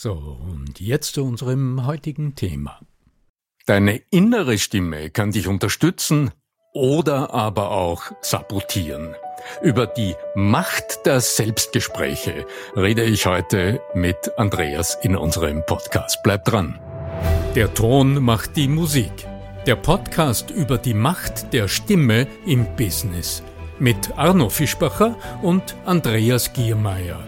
So, und jetzt zu unserem heutigen Thema. Deine innere Stimme kann dich unterstützen oder aber auch sabotieren. Über die Macht der Selbstgespräche rede ich heute mit Andreas in unserem Podcast. Bleib dran. Der Ton macht die Musik. Der Podcast über die Macht der Stimme im Business mit Arno Fischbacher und Andreas Giermeier.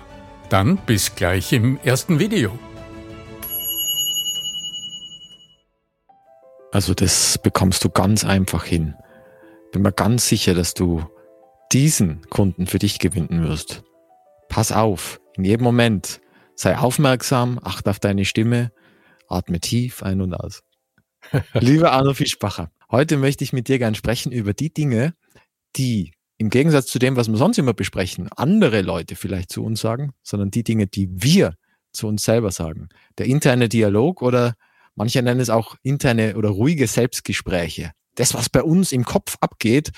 Dann bis gleich im ersten Video. Also das bekommst du ganz einfach hin. Bin mir ganz sicher, dass du diesen Kunden für dich gewinnen wirst. Pass auf, in jedem Moment. Sei aufmerksam, achte auf deine Stimme Atme tief ein und aus. Lieber Arno Fischbacher, heute möchte ich mit dir gern sprechen über die Dinge, die im Gegensatz zu dem, was wir sonst immer besprechen, andere Leute vielleicht zu uns sagen, sondern die Dinge, die wir zu uns selber sagen. Der interne Dialog oder manche nennen es auch interne oder ruhige Selbstgespräche. Das, was bei uns im Kopf abgeht,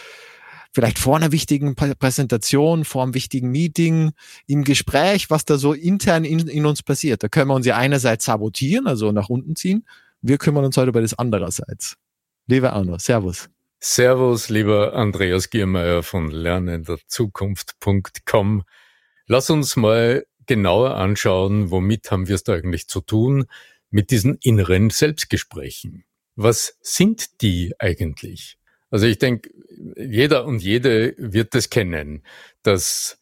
vielleicht vor einer wichtigen Präsentation, vor einem wichtigen Meeting, im Gespräch, was da so intern in, in uns passiert. Da können wir uns ja einerseits sabotieren, also nach unten ziehen. Wir kümmern uns heute über das andererseits. Lieber Arno, Servus. Servus, lieber Andreas Giermeier von lernenderzukunft.com. Lass uns mal genauer anschauen, womit haben wir es da eigentlich zu tun mit diesen inneren Selbstgesprächen. Was sind die eigentlich? Also ich denke, jeder und jede wird das kennen, dass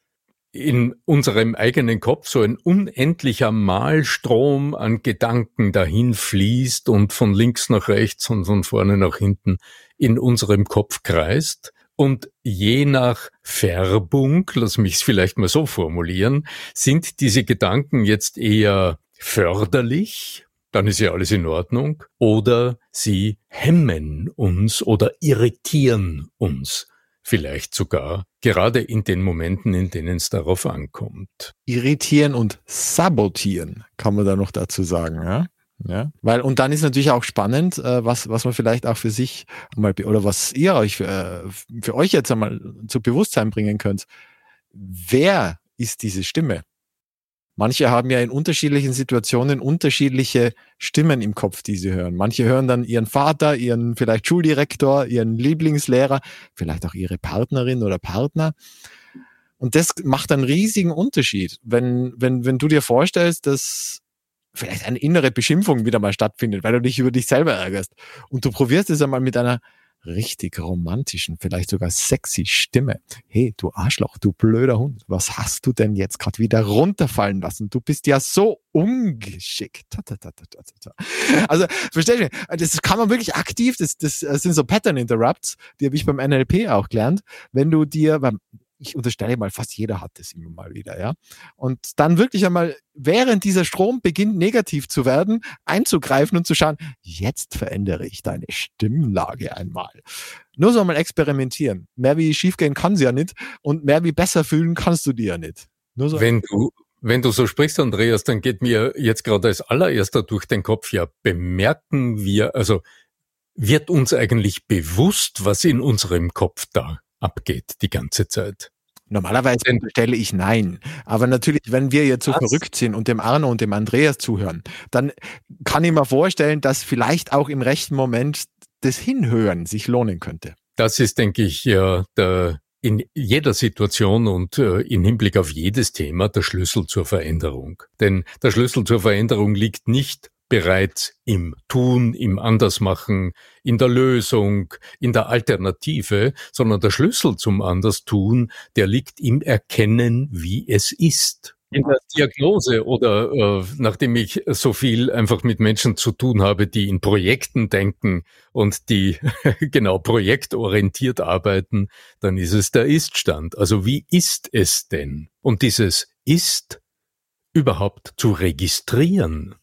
in unserem eigenen Kopf so ein unendlicher Malstrom an Gedanken dahin fließt und von links nach rechts und von vorne nach hinten in unserem Kopf kreist. Und je nach Färbung, lass mich es vielleicht mal so formulieren, sind diese Gedanken jetzt eher förderlich dann ist ja alles in Ordnung. Oder sie hemmen uns oder irritieren uns vielleicht sogar, gerade in den Momenten, in denen es darauf ankommt. Irritieren und sabotieren, kann man da noch dazu sagen, ja? Ja, weil, und dann ist natürlich auch spannend, äh, was, was man vielleicht auch für sich mal, oder was ihr euch für, äh, für euch jetzt einmal zu Bewusstsein bringen könnt. Wer ist diese Stimme? Manche haben ja in unterschiedlichen Situationen unterschiedliche Stimmen im Kopf, die sie hören. Manche hören dann ihren Vater, ihren vielleicht Schuldirektor, ihren Lieblingslehrer, vielleicht auch ihre Partnerin oder Partner. Und das macht einen riesigen Unterschied. Wenn, wenn, wenn du dir vorstellst, dass vielleicht eine innere Beschimpfung wieder mal stattfindet, weil du dich über dich selber ärgerst und du probierst es einmal mit einer richtig romantischen, vielleicht sogar sexy Stimme. Hey, du Arschloch, du blöder Hund, was hast du denn jetzt gerade wieder runterfallen lassen? Du bist ja so ungeschickt. Also, verstehst du, das kann man wirklich aktiv, das, das sind so Pattern Interrupts, die habe ich beim NLP auch gelernt. Wenn du dir, ich unterstelle mal, fast jeder hat das immer mal wieder, ja. Und dann wirklich einmal, während dieser Strom beginnt negativ zu werden, einzugreifen und zu schauen, jetzt verändere ich deine Stimmlage einmal. Nur so mal experimentieren. Mehr wie schiefgehen kann sie ja nicht und mehr wie besser fühlen kannst du dir ja nicht. Nur so Wenn du wenn du so sprichst, Andreas, dann geht mir jetzt gerade als allererster durch den Kopf, ja, bemerken wir, also wird uns eigentlich bewusst, was in unserem Kopf da abgeht die ganze Zeit? Normalerweise stelle ich nein. Aber natürlich, wenn wir jetzt so was? verrückt sind und dem Arno und dem Andreas zuhören, dann kann ich mir vorstellen, dass vielleicht auch im rechten Moment das Hinhören sich lohnen könnte. Das ist, denke ich, ja der in jeder Situation und äh, in Hinblick auf jedes Thema der Schlüssel zur Veränderung. Denn der Schlüssel zur Veränderung liegt nicht bereits im Tun, im Andersmachen, in der Lösung, in der Alternative, sondern der Schlüssel zum Anderstun, der liegt im Erkennen, wie es ist in der Diagnose oder äh, nachdem ich so viel einfach mit Menschen zu tun habe, die in Projekten denken und die genau projektorientiert arbeiten, dann ist es der Iststand. Also wie ist es denn? Und dieses Ist überhaupt zu registrieren,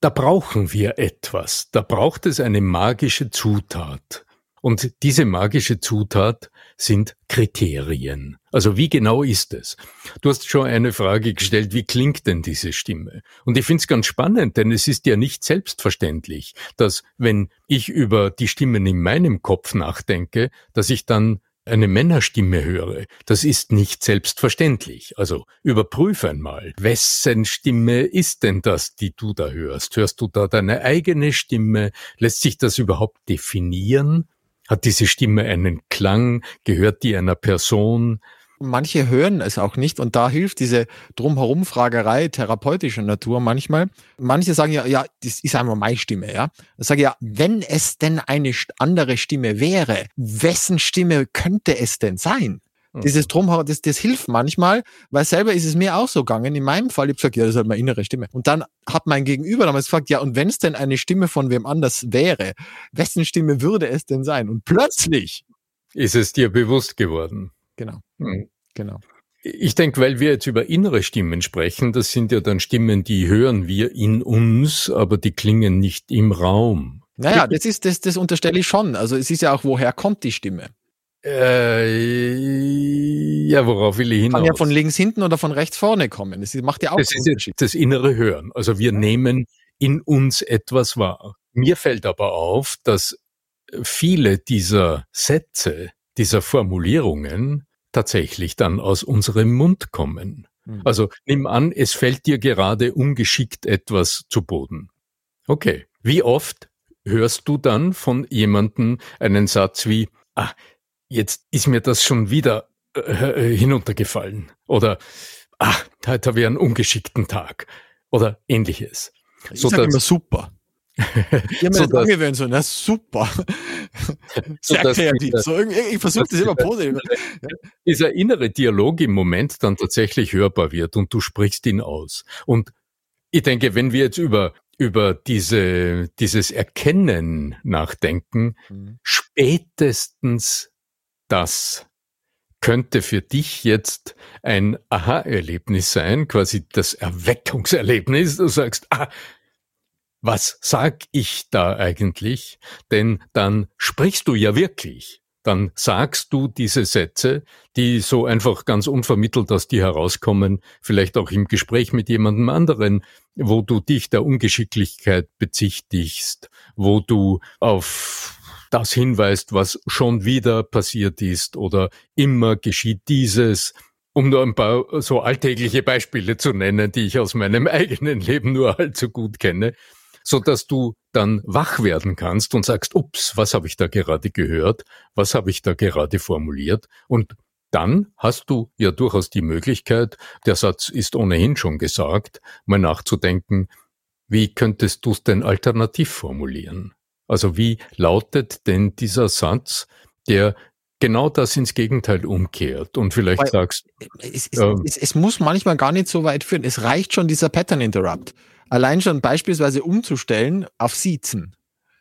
da brauchen wir etwas. Da braucht es eine magische Zutat. Und diese magische Zutat sind Kriterien. Also wie genau ist es? Du hast schon eine Frage gestellt, wie klingt denn diese Stimme? Und ich finde es ganz spannend, denn es ist ja nicht selbstverständlich, dass wenn ich über die Stimmen in meinem Kopf nachdenke, dass ich dann eine Männerstimme höre. Das ist nicht selbstverständlich. Also überprüf einmal, wessen Stimme ist denn das, die du da hörst? Hörst du da deine eigene Stimme? Lässt sich das überhaupt definieren? Hat diese Stimme einen Klang? Gehört die einer Person? Manche hören es auch nicht und da hilft diese Drumherum-Fragerei therapeutischer Natur manchmal. Manche sagen ja, ja, das ist einmal meine Stimme, ja. Ich sage ja, wenn es denn eine andere Stimme wäre, wessen Stimme könnte es denn sein? Mhm. Dieses Drumherum, das, das hilft manchmal, weil selber ist es mir auch so gegangen. In meinem Fall, ich habe gesagt, ja, das ist halt meine innere Stimme. Und dann hat mein Gegenüber damals gefragt, ja, und wenn es denn eine Stimme von wem anders wäre, wessen Stimme würde es denn sein? Und plötzlich ist es dir bewusst geworden. Genau. Mhm. Genau. Ich denke, weil wir jetzt über innere Stimmen sprechen, das sind ja dann Stimmen, die hören wir in uns, aber die klingen nicht im Raum. Naja, das ist, das, das unterstelle ich schon. Also es ist ja auch, woher kommt die Stimme? Äh, ja, worauf will ich hinaus? Kann ja von links hinten oder von rechts vorne kommen. Das macht ja auch das ist Unterschied. Das innere Hören. Also wir nehmen in uns etwas wahr. Mir fällt aber auf, dass viele dieser Sätze, dieser Formulierungen tatsächlich dann aus unserem Mund kommen. Mhm. Also nimm an, es fällt dir gerade ungeschickt etwas zu Boden. Okay. Wie oft hörst du dann von jemandem einen Satz wie, ah, jetzt ist mir das schon wieder äh, äh, hinuntergefallen. Oder, ach, heute habe ich einen ungeschickten Tag. Oder ähnliches. Ich so sage immer super. Ich habe mir so das angewöhnt, so, na super. Sehr so kreativ. So, ich versuche das immer positiv. Dieser innere Dialog im Moment dann tatsächlich hörbar wird und du sprichst ihn aus. Und ich denke, wenn wir jetzt über über diese, dieses Erkennen nachdenken, mhm. spätestens das könnte für dich jetzt ein Aha-Erlebnis sein, quasi das Erweckungserlebnis. Du sagst, ah, was sag ich da eigentlich? Denn dann sprichst du ja wirklich. Dann sagst du diese Sätze, die so einfach ganz unvermittelt aus dir herauskommen, vielleicht auch im Gespräch mit jemandem anderen, wo du dich der Ungeschicklichkeit bezichtigst, wo du auf das hinweist, was schon wieder passiert ist oder immer geschieht dieses, um nur ein paar so alltägliche Beispiele zu nennen, die ich aus meinem eigenen Leben nur allzu gut kenne, so dass du dann wach werden kannst und sagst, ups, was habe ich da gerade gehört? Was habe ich da gerade formuliert? Und dann hast du ja durchaus die Möglichkeit, der Satz ist ohnehin schon gesagt, mal nachzudenken, wie könntest du es denn alternativ formulieren? Also wie lautet denn dieser Satz, der genau das ins Gegenteil umkehrt und vielleicht Weil, sagst es, es, äh, es, es, muss manchmal gar nicht so weit führen. Es reicht schon dieser Pattern Interrupt. Allein schon beispielsweise umzustellen auf Siezen.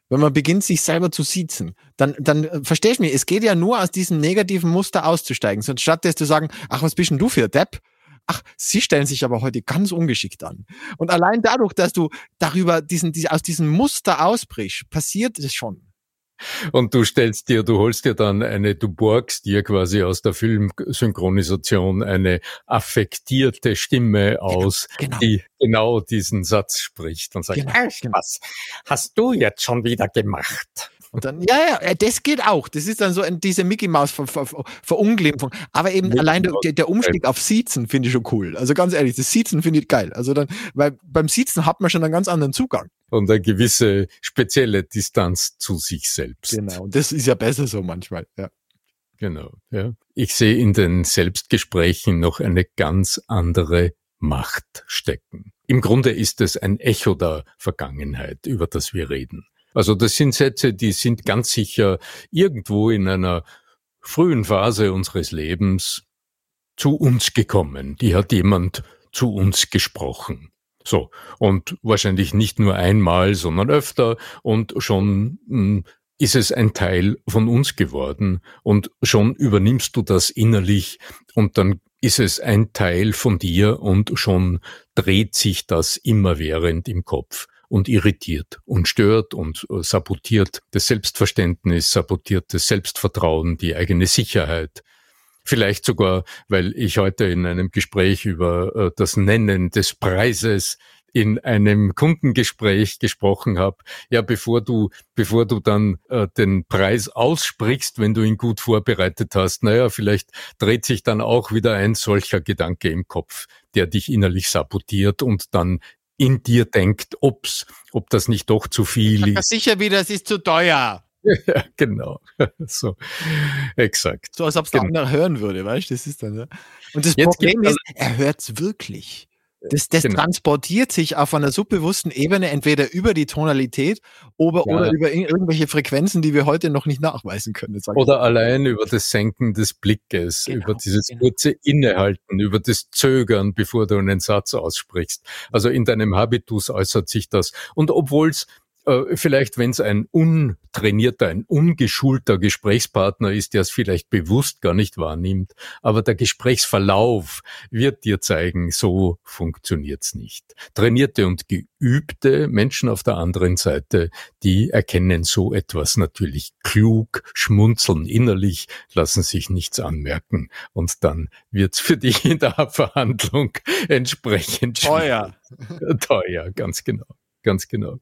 wenn man beginnt, sich selber zu siezen, dann, dann äh, verstehst du mich, es geht ja nur aus diesem negativen Muster auszusteigen. So, statt dass zu sagen, ach, was bist denn du für Depp? Ach, sie stellen sich aber heute ganz ungeschickt an. Und allein dadurch, dass du darüber diesen, diese, aus diesem Muster ausbrichst, passiert es schon. Und du stellst dir, du holst dir dann eine, du borgst dir quasi aus der Filmsynchronisation eine affektierte Stimme aus, genau. die genau diesen Satz spricht und sagt, genau, was hast du jetzt schon wieder gemacht? Und dann, ja, ja, äh, das geht auch. Das ist dann so ein, diese Mickey Maus Ver, Ver, Verunglimpfung. Aber eben Mickey allein der, der, Umstieg auf Siezen finde ich schon cool. Also ganz ehrlich, das Siezen finde ich geil. Also dann, weil beim Siezen hat man schon einen ganz anderen Zugang. Und eine gewisse spezielle Distanz zu sich selbst. Genau. Und das ist ja besser so manchmal, ja. Genau, ja. Ich sehe in den Selbstgesprächen noch eine ganz andere Macht stecken. Im Grunde ist es ein Echo der Vergangenheit, über das wir reden. Also das sind Sätze, die sind ganz sicher irgendwo in einer frühen Phase unseres Lebens zu uns gekommen. Die hat jemand zu uns gesprochen. So. Und wahrscheinlich nicht nur einmal, sondern öfter und schon mh, hm, ist es ein Teil von uns geworden und schon übernimmst du das innerlich und dann ist es ein Teil von dir und schon dreht sich das immerwährend im Kopf und irritiert und stört und äh, sabotiert das Selbstverständnis, sabotiert das Selbstvertrauen, die eigene Sicherheit. Vielleicht sogar, weil ich heute in einem Gespräch über äh, das Nennen des Preises in einem Kundengespräch gesprochen habe, ja, bevor du, bevor du dann äh, den Preis aussprichst, wenn du ihn gut vorbereitet hast, naja, vielleicht dreht sich dann auch wieder ein solcher Gedanke im Kopf, der dich innerlich sabotiert und dann in dir denkt, ob's, ob das nicht doch zu viel ist. Sicher wieder, es ist zu teuer. Ja, genau. So, exakt. So, als ob es genau. der andere hören würde, weißt du? Das ist dann, ja. Und das Jetzt Problem ist, er hört's wirklich. Das, das genau. transportiert sich auf einer subbewussten Ebene entweder über die Tonalität oder, ja. oder über irgendwelche Frequenzen, die wir heute noch nicht nachweisen können. Oder allein über das Senken des Blickes, genau, über dieses genau. kurze Innehalten, über das Zögern, bevor du einen Satz aussprichst. Also in deinem Habitus äußert sich das. Und obwohl es äh, vielleicht, wenn es ein untrainierter, ein ungeschulter Gesprächspartner ist, der es vielleicht bewusst gar nicht wahrnimmt, aber der Gesprächsverlauf wird dir zeigen, so funktioniert's nicht. Trainierte und geübte Menschen auf der anderen Seite, die erkennen so etwas natürlich klug, schmunzeln innerlich, lassen sich nichts anmerken und dann wird's für dich in der Verhandlung entsprechend teuer. Teuer, ganz genau, ganz genau.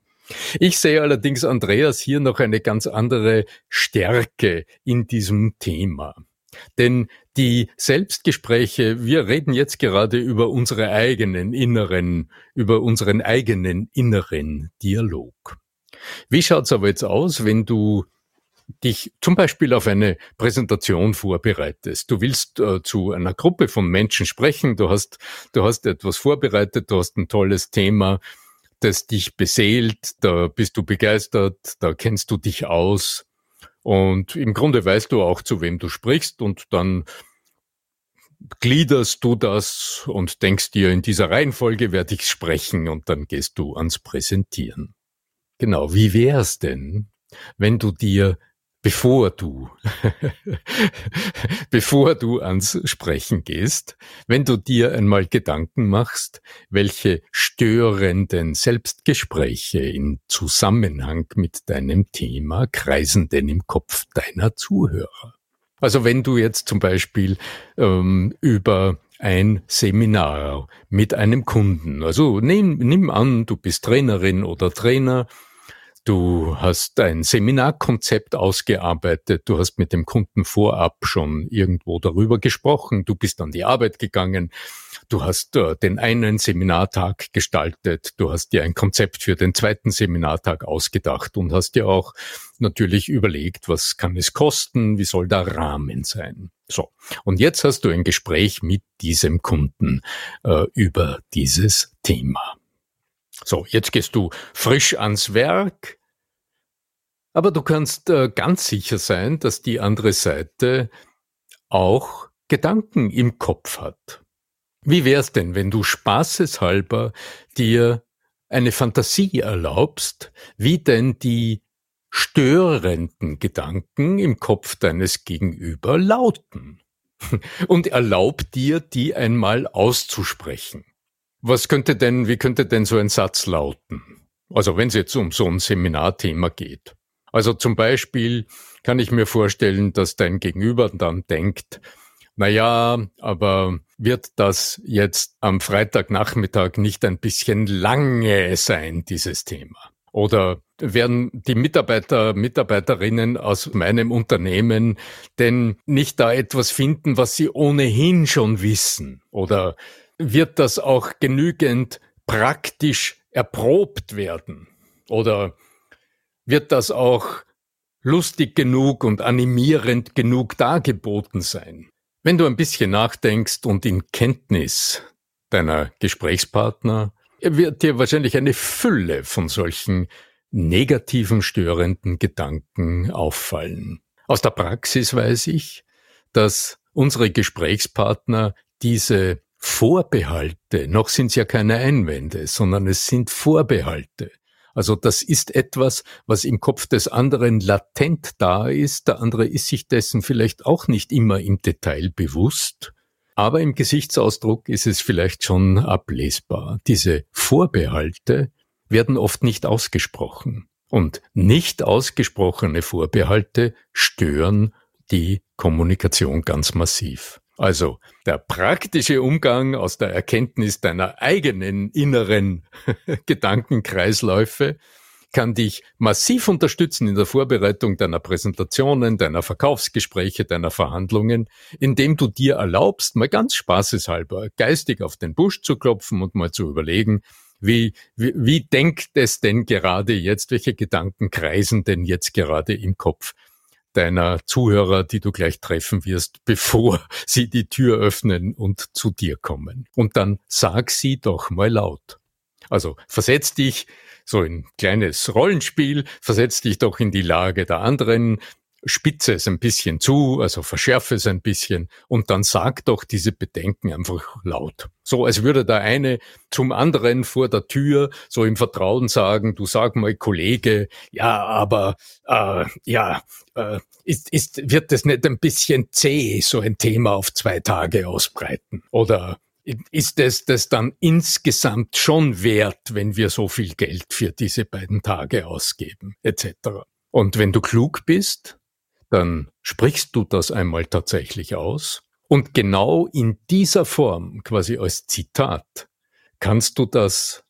Ich sehe allerdings, Andreas, hier noch eine ganz andere Stärke in diesem Thema. Denn die Selbstgespräche, wir reden jetzt gerade über unsere eigenen inneren, über unseren eigenen inneren Dialog. Wie schaut's aber jetzt aus, wenn du dich zum Beispiel auf eine Präsentation vorbereitest. Du willst äh, zu einer Gruppe von Menschen sprechen, du hast, du hast etwas vorbereitet, du hast ein tolles Thema, das dich beseelt, da bist du begeistert, da kennst du dich aus und im Grunde weißt du auch, zu wem du sprichst und dann gliederst du das und denkst dir, in dieser Reihenfolge werde ich sprechen und dann gehst du ans Präsentieren. Genau, wie wär's denn, wenn du dir bevor du, bevor du ans Sprechen gehst, wenn du dir einmal Gedanken machst, welche störenden Selbstgespräche in Zusammenhang mit deinem Thema kreisen denn im Kopf deiner Zuhörer. Also wenn du jetzt zum Beispiel ähm, über ein Seminar mit einem Kunden, also nimm, nimm an, du bist Trainerin oder Trainer, Du hast ein Seminarkonzept ausgearbeitet, du hast mit dem Kunden vorab schon irgendwo darüber gesprochen, du bist an die Arbeit gegangen, du hast äh, den einen Seminartag gestaltet, du hast dir ein Konzept für den zweiten Seminartag ausgedacht und hast dir auch natürlich überlegt, was kann es kosten, wie soll der Rahmen sein. So, und jetzt hast du ein Gespräch mit diesem Kunden äh, über dieses Thema. So, jetzt gehst du frisch ans Werk, aber du kannst äh, ganz sicher sein, dass die andere Seite auch Gedanken im Kopf hat. Wie wär's denn, wenn du spaßeshalber dir eine Fantasie erlaubst, wie denn die störenden Gedanken im Kopf deines Gegenüber lauten. Und erlaub dir, die einmal auszusprechen. Was könnte denn, wie könnte denn so ein Satz lauten? Also wenn es jetzt um so ein Seminarthema geht. Also zum Beispiel kann ich mir vorstellen, dass dein Gegenüber dann denkt, na ja, aber wird das jetzt am Freitagnachmittag nicht ein bisschen lange sein, dieses Thema? Oder werden die Mitarbeiter, Mitarbeiterinnen aus meinem Unternehmen denn nicht da etwas finden, was sie ohnehin schon wissen? Oder wird das auch genügend praktisch erprobt werden? Oder wird das auch lustig genug und animierend genug dargeboten sein? Wenn du ein bisschen nachdenkst und in Kenntnis deiner Gesprächspartner, wird dir wahrscheinlich eine Fülle von solchen negativen, störenden Gedanken auffallen. Aus der Praxis weiß ich, dass unsere Gesprächspartner diese Vorbehalte, noch sind es ja keine Einwände, sondern es sind Vorbehalte. Also das ist etwas, was im Kopf des anderen latent da ist. Der andere ist sich dessen vielleicht auch nicht immer im Detail bewusst. Aber im Gesichtsausdruck ist es vielleicht schon ablesbar. Diese Vorbehalte werden oft nicht ausgesprochen. Und nicht ausgesprochene Vorbehalte stören die Kommunikation ganz massiv. Also der praktische Umgang aus der Erkenntnis deiner eigenen inneren Gedankenkreisläufe kann dich massiv unterstützen in der Vorbereitung deiner Präsentationen, deiner Verkaufsgespräche, deiner Verhandlungen, indem du dir erlaubst, mal ganz spaßeshalber geistig auf den Busch zu klopfen und mal zu überlegen, wie, wie, wie denkt es denn gerade jetzt, welche Gedanken kreisen denn jetzt gerade im Kopf deiner Zuhörer, die du gleich treffen wirst, bevor sie die Tür öffnen und zu dir kommen. Und dann sag sie doch mal laut. Also versetz dich so ein kleines Rollenspiel, versetz dich doch in die Lage der anderen, spitze es ein bisschen zu, also verschärfe es ein bisschen und dann sag doch diese Bedenken einfach laut. So als würde der eine zum anderen vor der Tür so im Vertrauen sagen, du sag mal Kollege, ja, aber äh, ja, äh, ist, ist, wird das nicht ein bisschen zäh, so ein Thema auf zwei Tage ausbreiten? Oder ist es das dann insgesamt schon wert, wenn wir so viel Geld für diese beiden Tage ausgeben, etc. Und wenn du klug bist, dann sprichst du das einmal tatsächlich aus. Und genau in dieser Form, quasi als Zitat, kannst du das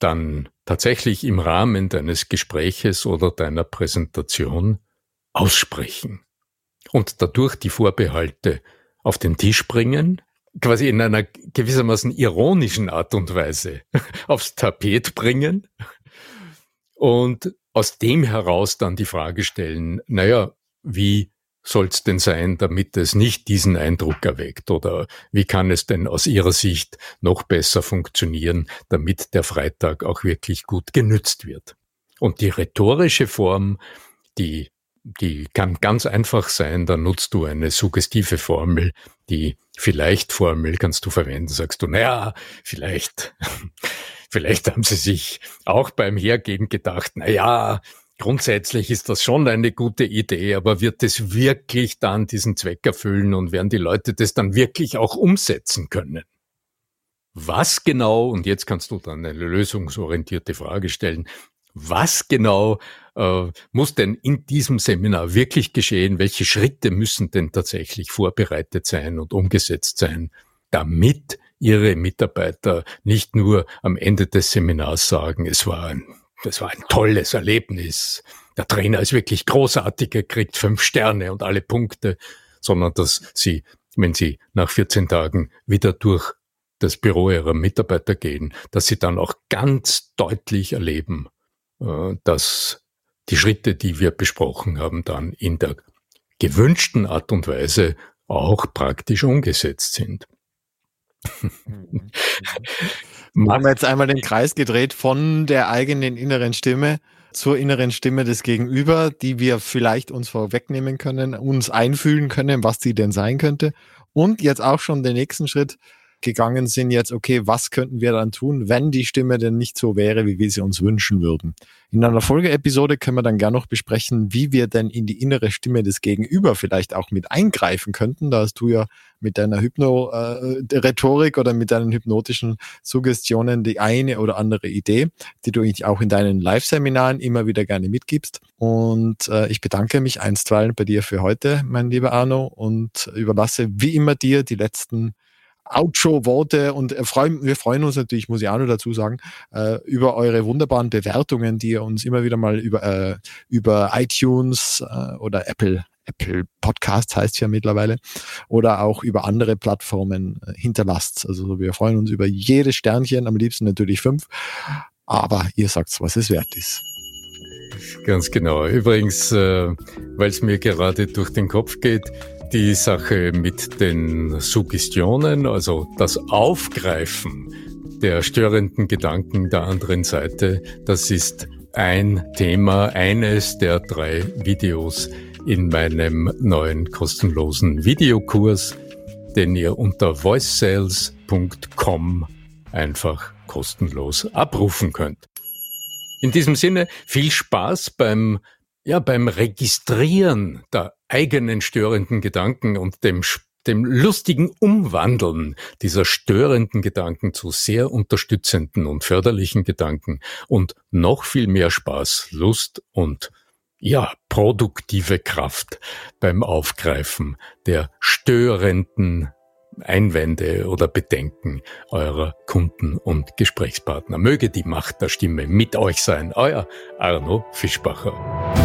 dann tatsächlich im Rahmen deines Gespräches oder deiner Präsentation aussprechen und dadurch die Vorbehalte auf den Tisch bringen, quasi in einer gewissermaßen ironischen Art und Weise aufs Tapet bringen und aus dem heraus dann die Frage stellen, naja, wie soll es denn sein, damit es nicht diesen Eindruck erweckt? Oder wie kann es denn aus Ihrer Sicht noch besser funktionieren, damit der Freitag auch wirklich gut genützt wird? Und die rhetorische Form, die, die kann ganz einfach sein, da nutzt du eine suggestive Formel, die vielleicht Formel kannst du verwenden, sagst du, naja, vielleicht, vielleicht haben sie sich auch beim Hergehen gedacht, naja, Grundsätzlich ist das schon eine gute Idee, aber wird es wirklich dann diesen Zweck erfüllen und werden die Leute das dann wirklich auch umsetzen können? Was genau, und jetzt kannst du dann eine lösungsorientierte Frage stellen, was genau äh, muss denn in diesem Seminar wirklich geschehen? Welche Schritte müssen denn tatsächlich vorbereitet sein und umgesetzt sein, damit Ihre Mitarbeiter nicht nur am Ende des Seminars sagen, es war ein das war ein tolles Erlebnis. Der Trainer ist wirklich großartig, er kriegt fünf Sterne und alle Punkte, sondern dass sie, wenn sie nach 14 Tagen wieder durch das Büro ihrer Mitarbeiter gehen, dass sie dann auch ganz deutlich erleben, äh, dass die Schritte, die wir besprochen haben, dann in der gewünschten Art und Weise auch praktisch umgesetzt sind. Wir haben jetzt einmal den Kreis gedreht von der eigenen inneren Stimme zur inneren Stimme des Gegenüber, die wir vielleicht uns vorwegnehmen können, uns einfühlen können, was sie denn sein könnte. Und jetzt auch schon den nächsten Schritt gegangen sind jetzt, okay, was könnten wir dann tun, wenn die Stimme denn nicht so wäre, wie wir sie uns wünschen würden. In einer Folgeepisode können wir dann gerne noch besprechen, wie wir denn in die innere Stimme des Gegenüber vielleicht auch mit eingreifen könnten. Da hast du ja mit deiner Hypno-Rhetorik äh, oder mit deinen hypnotischen Suggestionen die eine oder andere Idee, die du auch in deinen Live-Seminaren immer wieder gerne mitgibst. Und äh, ich bedanke mich einstweilen bei dir für heute, mein lieber Arno, und überlasse wie immer dir die letzten Outro-Worte und äh, freuen, wir freuen uns natürlich, muss ich auch noch dazu sagen, äh, über eure wunderbaren Bewertungen, die ihr uns immer wieder mal über, äh, über iTunes oder Apple Apple Podcasts heißt ja mittlerweile, oder auch über andere Plattformen hinterlasst. Also wir freuen uns über jedes Sternchen, am liebsten natürlich fünf, aber ihr sagt, was es wert ist. Ganz genau. Übrigens, äh, weil es mir gerade durch den Kopf geht, die Sache mit den Suggestionen, also das Aufgreifen der störenden Gedanken der anderen Seite, das ist ein Thema, eines der drei Videos, in meinem neuen kostenlosen Videokurs, den ihr unter voicesales.com einfach kostenlos abrufen könnt. In diesem Sinne viel Spaß beim ja, beim Registrieren der eigenen störenden Gedanken und dem dem lustigen Umwandeln dieser störenden Gedanken zu sehr unterstützenden und förderlichen Gedanken und noch viel mehr Spaß, Lust und ja, produktive Kraft beim Aufgreifen der störenden Einwände oder Bedenken eurer Kunden und Gesprächspartner. Möge die Macht der Stimme mit euch sein. Euer Arno Fischbacher.